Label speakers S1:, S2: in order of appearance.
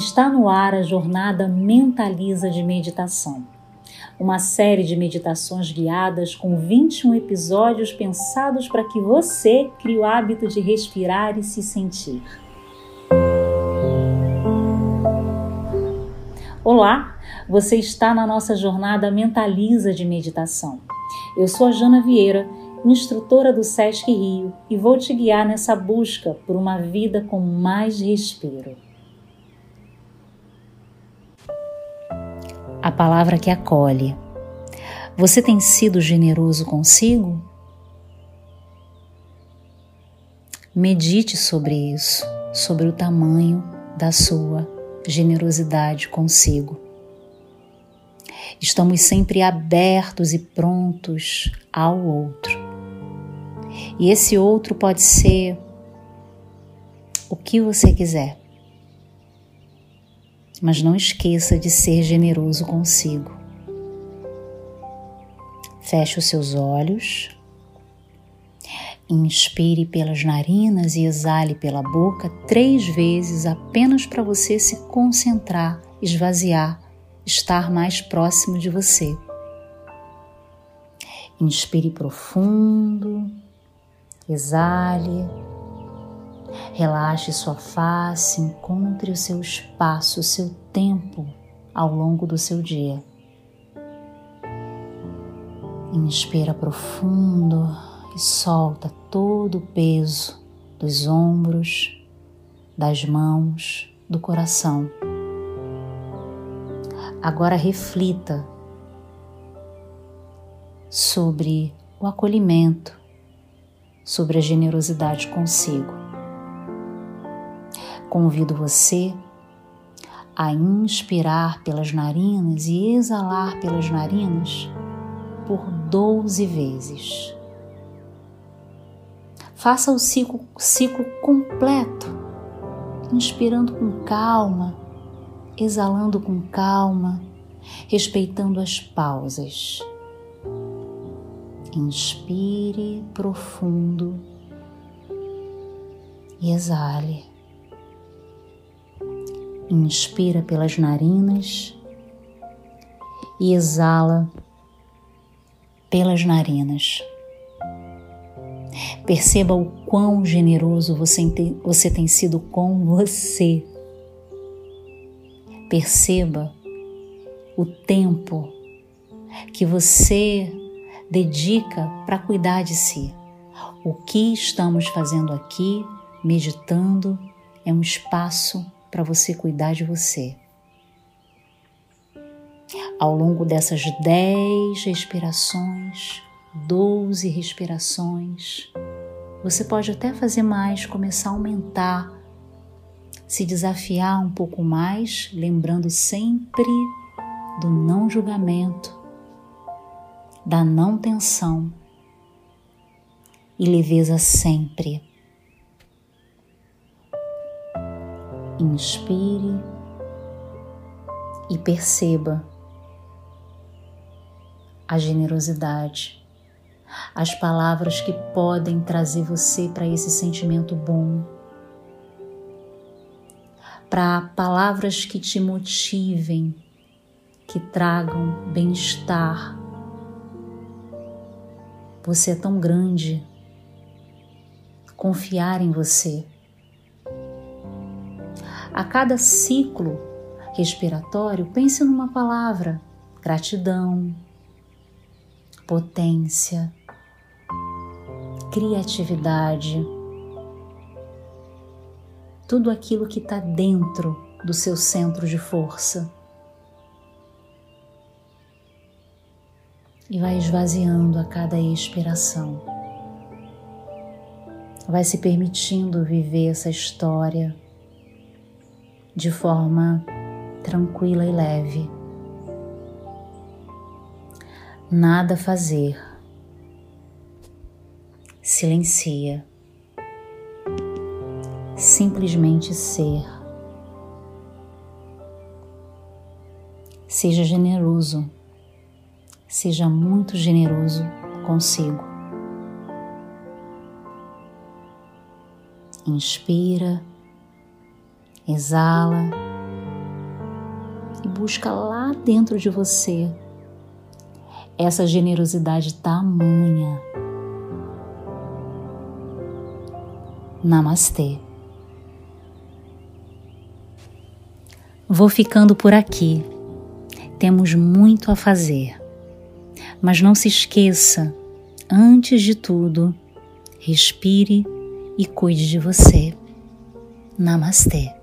S1: Está no ar a jornada Mentaliza de Meditação, uma série de meditações guiadas com 21 episódios pensados para que você crie o hábito de respirar e se sentir. Olá, você está na nossa jornada Mentaliza de Meditação. Eu sou a Jana Vieira instrutora do SESC Rio, e vou te guiar nessa busca por uma vida com mais respiro. A palavra que acolhe. Você tem sido generoso consigo? Medite sobre isso, sobre o tamanho da sua generosidade consigo. Estamos sempre abertos e prontos ao outro. E esse outro pode ser o que você quiser. Mas não esqueça de ser generoso consigo. Feche os seus olhos. Inspire pelas narinas e exale pela boca três vezes apenas para você se concentrar, esvaziar, estar mais próximo de você. Inspire profundo. Exale. Relaxe sua face, encontre o seu espaço, o seu tempo ao longo do seu dia. Inspira profundo e solta todo o peso dos ombros, das mãos, do coração. Agora reflita sobre o acolhimento sobre a generosidade consigo. Convido você a inspirar pelas narinas e exalar pelas narinas por 12 vezes. Faça o ciclo, ciclo completo, inspirando com calma, exalando com calma, respeitando as pausas. Inspire profundo e exale. Inspira pelas narinas e exala pelas narinas. Perceba o quão generoso você, tem sido com você. Perceba o tempo que você dedica para cuidar de si. O que estamos fazendo aqui, meditando, é um espaço para você cuidar de você. Ao longo dessas 10 respirações, 12 respirações, você pode até fazer mais, começar a aumentar, se desafiar um pouco mais, lembrando sempre do não julgamento, da não tensão e leveza sempre. Inspire e perceba a generosidade, as palavras que podem trazer você para esse sentimento bom, para palavras que te motivem, que tragam bem-estar, você é tão grande. Confiar em você. A cada ciclo respiratório, pense numa palavra: gratidão, potência, criatividade, tudo aquilo que está dentro do seu centro de força. e vai esvaziando a cada expiração. Vai se permitindo viver essa história de forma tranquila e leve. Nada fazer. Silencia. Simplesmente ser. Seja generoso seja muito generoso consigo. Inspira, exala e busca lá dentro de você essa generosidade tamanha. Namastê. Vou ficando por aqui. Temos muito a fazer. Mas não se esqueça, antes de tudo, respire e cuide de você. Namastê.